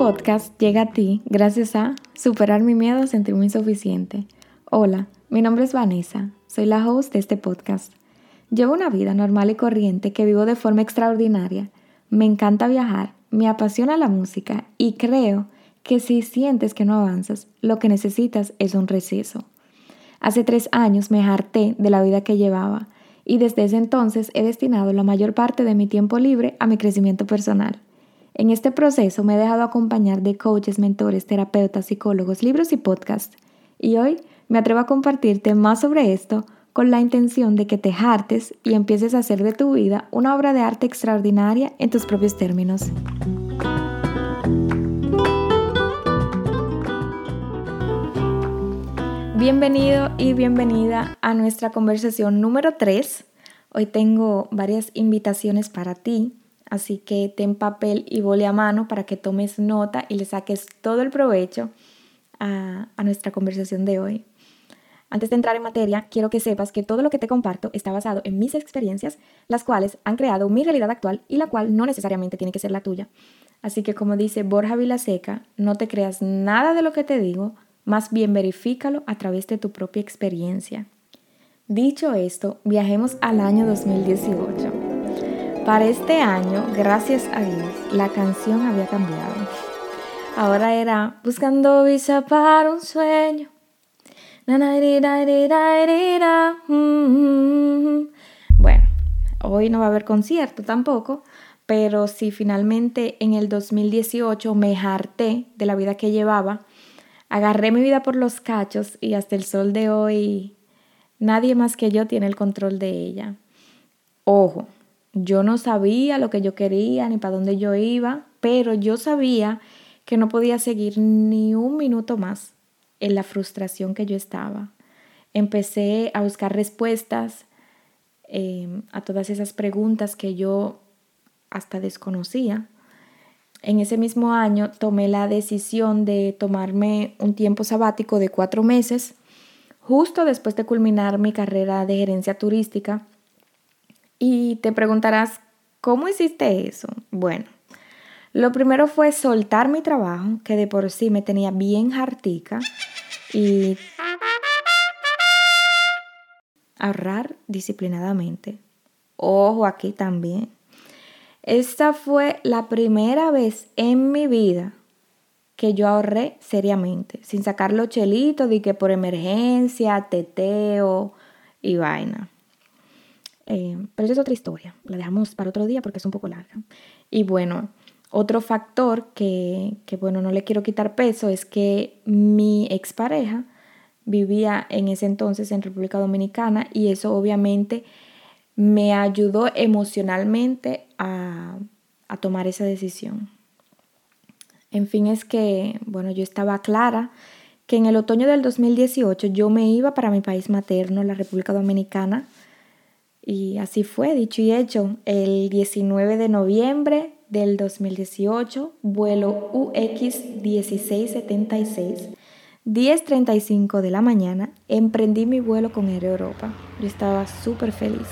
podcast llega a ti gracias a Superar mi miedo a sentirme insuficiente. Hola, mi nombre es Vanessa, soy la host de este podcast. Llevo una vida normal y corriente que vivo de forma extraordinaria. Me encanta viajar, me apasiona la música y creo que si sientes que no avanzas, lo que necesitas es un receso. Hace tres años me harté de la vida que llevaba y desde ese entonces he destinado la mayor parte de mi tiempo libre a mi crecimiento personal. En este proceso me he dejado acompañar de coaches, mentores, terapeutas, psicólogos, libros y podcasts. Y hoy me atrevo a compartirte más sobre esto con la intención de que te hartes y empieces a hacer de tu vida una obra de arte extraordinaria en tus propios términos. Bienvenido y bienvenida a nuestra conversación número 3. Hoy tengo varias invitaciones para ti Así que ten papel y boli a mano para que tomes nota y le saques todo el provecho a, nuestra conversación de hoy. Antes de entrar en materia, quiero que sepas que todo lo que te comparto está basado en mis experiencias, las cuales han creado mi realidad actual y la cual no necesariamente tiene que ser la tuya. Así que como dice Borja Vilaseca, no te creas nada de lo que te digo, más bien verifícalo a través de tu propia experiencia. Dicho esto, viajemos al año 2018. Para este año, gracias a Dios, la canción había cambiado. Ahora era Buscando visa para un sueño. Bueno, hoy no va a haber concierto tampoco, pero si finalmente en el 2018 me harté de la vida que llevaba, agarré mi vida por los cachos y hasta el sol de hoy nadie más que yo tiene el control de ella. Ojo, yo no sabía lo que yo quería ni para dónde yo iba, pero yo sabía que no podía seguir ni un minuto más en la frustración que yo estaba. Empecé a buscar respuestas em, a todas esas preguntas que yo hasta desconocía. En ese mismo año tomé la decisión de tomarme un tiempo sabático de cuatro meses, justo después de culminar mi carrera de gerencia turística y te preguntarás, ¿cómo hiciste eso? Bueno, lo primero fue soltar mi trabajo, que de por sí me tenía bien hartica, y ahorrar disciplinadamente. Ojo aquí también. Esta fue la primera vez en mi vida que yo ahorré seriamente, sin sacar los chelitos de que por emergencia, teteo y vaina. Eh, pero esa es otra historia, la dejamos para otro día porque es un poco larga. Y bueno, otro factor que, que bueno, no le quiero quitar peso es que mi expareja vivía en ese entonces en República Dominicana y eso obviamente me ayudó emocionalmente a, a tomar esa decisión. En fin, es que, bueno, yo estaba clara que en el otoño del 2018 yo me iba para mi país materno, la República Dominicana, y así fue, dicho y hecho. El 19 de noviembre del 2018, vuelo UX 1676, 10.35 de la mañana, emprendí mi vuelo con Air Europa. Yo estaba súper feliz,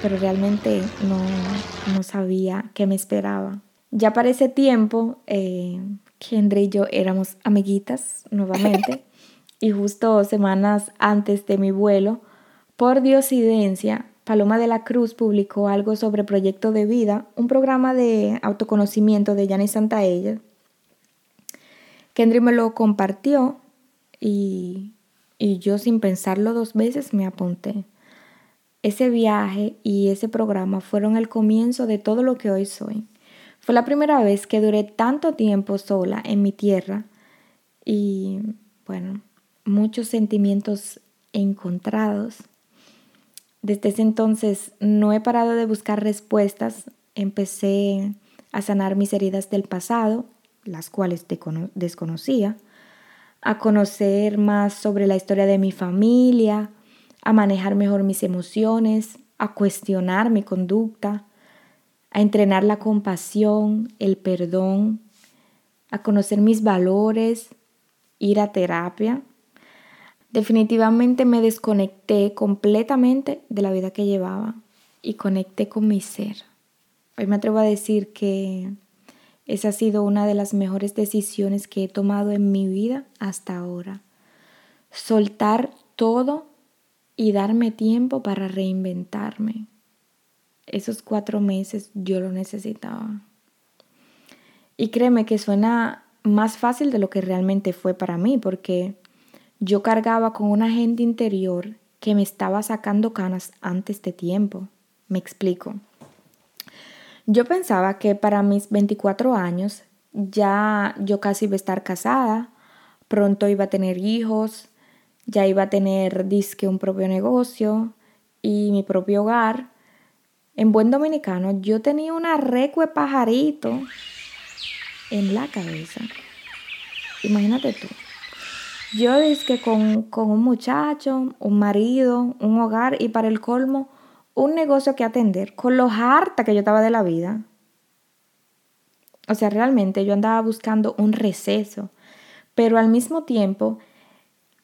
pero realmente no, sabía qué me esperaba. Ya para ese tiempo, eh, Kendra y yo éramos amiguitas nuevamente y justo semanas antes de mi vuelo, por diosidencia, Paloma de la Cruz publicó algo sobre Proyecto de Vida, un programa de autoconocimiento de Santa Santaella. Kendry me lo compartió y, y yo sin pensarlo dos veces me apunté. Ese viaje y ese programa fueron el comienzo de todo lo que hoy soy. Fue la primera vez que duré tanto tiempo sola en mi tierra y, bueno, muchos sentimientos encontrados desde ese entonces no he parado de buscar respuestas. Empecé a sanar mis heridas del pasado, las cuales desconocía, a conocer más sobre la historia de mi familia, a manejar mejor mis emociones, a cuestionar mi conducta, a entrenar la compasión, el perdón, a conocer mis valores, ir a terapia Definitivamente me desconecté completamente de la vida que llevaba y conecté con mi ser. Hoy me atrevo a decir que Esa ha sido una de las mejores decisiones que he tomado en mi vida hasta ahora. Soltar todo y darme tiempo para reinventarme. Esos cuatro meses yo lo necesitaba. Y créeme que suena más fácil de lo que realmente fue para mí, porque yo cargaba con una agenda interior que me estaba sacando canas antes de tiempo. Me explico. Yo pensaba que para mis 24 años ya yo casi iba a estar casada, pronto iba a tener hijos, ya iba a tener disque un propio negocio y mi propio hogar. En buen dominicano, yo tenía una recue pajarito en la cabeza. Imagínate tú. Yo dije con, con un muchacho, un marido, un hogar y para el colmo, un negocio que atender, con lo harta que yo estaba de la vida. O sea, realmente yo andaba buscando un receso, pero al mismo tiempo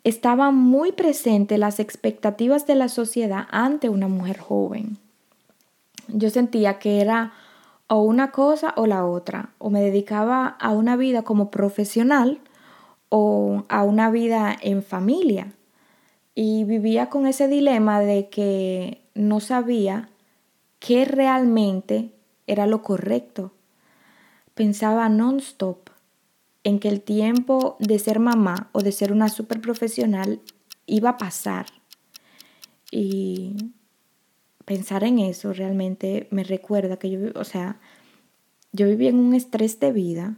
estaban muy presentes las expectativas de la sociedad ante una mujer joven. Yo sentía que era o una cosa o la otra, o me dedicaba a una vida como profesional o a una vida en familia. Y vivía con ese dilema de que no sabía qué realmente era lo correcto. Pensaba non-stop en que el tiempo de ser mamá o de ser una super profesional iba a pasar. Y pensar en eso realmente me recuerda que yo, o sea, yo vivía en un estrés de vida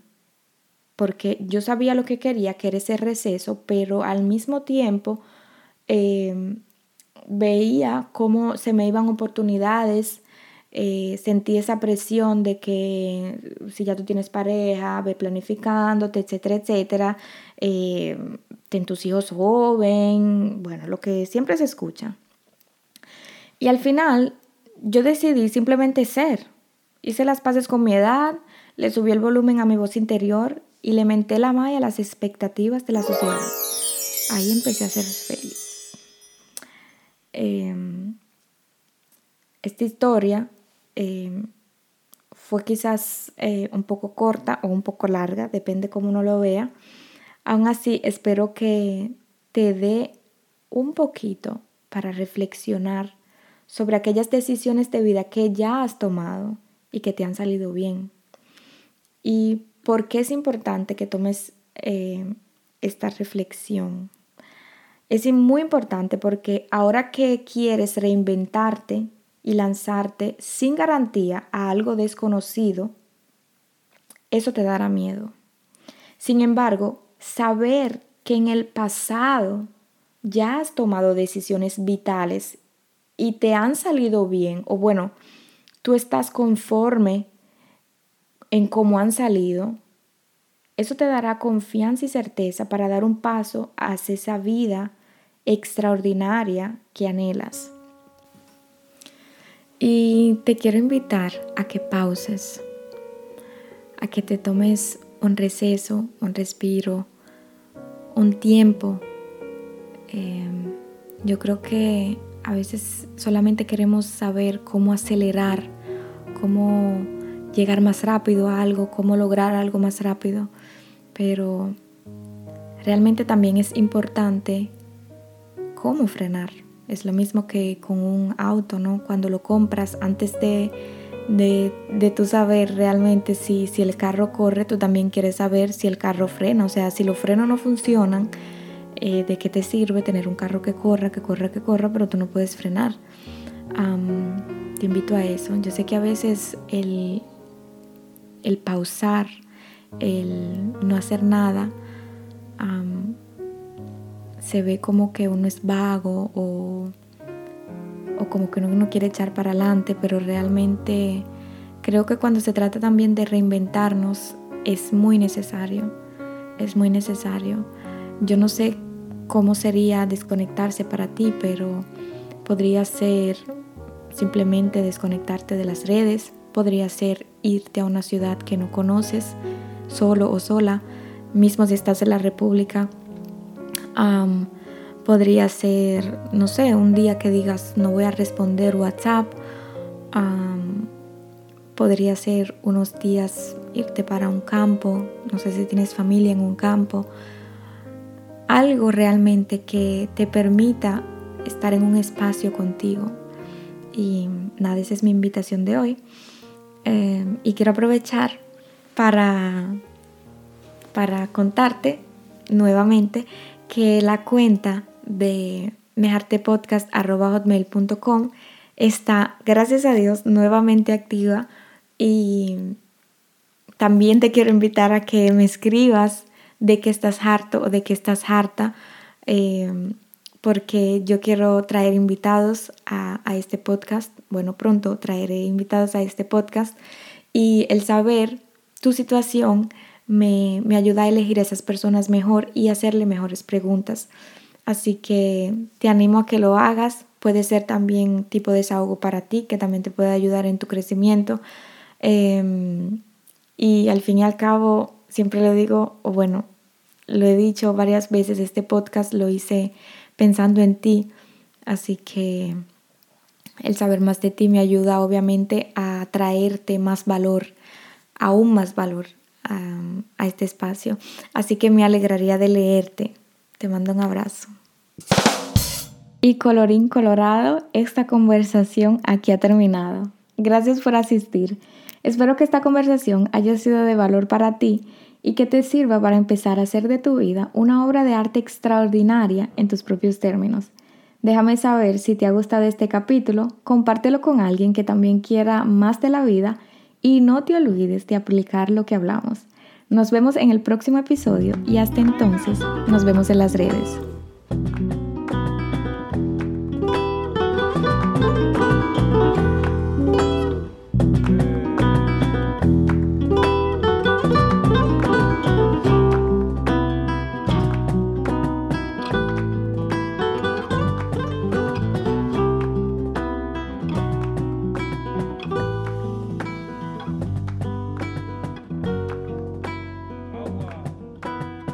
porque yo sabía lo que quería, que era ese receso, pero al mismo tiempo em, veía cómo se me iban oportunidades, eh, sentí esa presión de que si ya tú tienes pareja, ve planificándote, etcétera, etcétera, eh, ten tus hijos joven, bueno, lo que siempre se escucha. Y al final yo decidí simplemente ser. Hice las paces con mi edad, le subí el volumen a mi voz interior y le menté la malla a las expectativas de la sociedad. Ahí empecé a ser feliz. Em, esta historia em, fue quizás eh, un poco corta o un poco larga, depende cómo uno lo vea. Aún así, espero que te dé un poquito para reflexionar sobre aquellas decisiones de vida que ya has tomado y que te han salido bien. Y por qué es importante que tomes eh, esta reflexión. Es muy importante porque ahora que quieres reinventarte y lanzarte sin garantía a algo desconocido, eso te dará miedo. Sin embargo, saber que en el pasado ya has tomado decisiones vitales y te han salido bien, o bueno, tú estás conforme en cómo han salido, eso te dará confianza y certeza para dar un paso hacia esa vida extraordinaria que anhelas. Y te quiero invitar a que pauses, a que te tomes un receso, un respiro, un tiempo. Em, yo creo que a veces solamente queremos saber cómo acelerar, cómo llegar más rápido a algo, cómo lograr algo más rápido, pero realmente también es importante cómo frenar. Es lo mismo que con un auto, ¿no? Cuando lo compras, antes de, de, de tú saber realmente si, si el carro corre, tú también quieres saber si el carro frena. O sea, si los frenos no funcionan, eh, de qué te sirve tener un carro que corra, que corra, que corra, pero tú no puedes frenar. te invito a eso. Yo sé que a veces el, el pausar, el no hacer nada, se ve como que uno es vago o, o como que uno no quiere echar para adelante, pero realmente creo que cuando se trata también de reinventarnos es muy necesario, es muy necesario. Yo no sé cómo sería desconectarse para ti, pero podría ser simplemente desconectarte de las redes, podría ser irte a una ciudad que no conoces, solo o sola, mismo si estás en la República. podría ser, no sé, un día que digas no voy a responder WhatsApp. podría ser unos días irte para un campo, no sé si tienes familia en un campo, algo realmente que te permita estar en un espacio contigo. Y nada, esa es mi invitación de hoy. Eh, y quiero aprovechar para, para contarte nuevamente que la cuenta de mejartepodcast.com está, gracias a Dios, nuevamente activa y también te quiero invitar a que me escribas de que estás harto o de que estás harta, eh, porque yo quiero traer invitados a, a este podcast. Bueno, pronto traeré invitados a este podcast y el saber tu situación me, me ayuda a elegir a esas personas mejor y hacerle mejores preguntas. Así que te animo a que lo hagas. Puede ser también tipo de desahogo para ti, que también te puede ayudar en tu crecimiento. Em, y al fin y al cabo, siempre lo digo, o bueno, lo he dicho varias veces, este podcast lo hice pensando en ti. Así que el saber más de ti me ayuda obviamente a traerte más valor, aún más valor a, este espacio. Así que me alegraría de leerte. Te mando un abrazo. Y colorín colorado, esta conversación aquí ha terminado. Gracias por asistir. Espero que esta conversación haya sido de valor para ti y que te sirva para empezar a hacer de tu vida una obra de arte extraordinaria en tus propios términos. Déjame saber si te ha gustado este capítulo, compártelo con alguien que también quiera más de la vida y no te olvides de aplicar lo que hablamos. Nos vemos en el próximo episodio y hasta entonces nos vemos en las redes.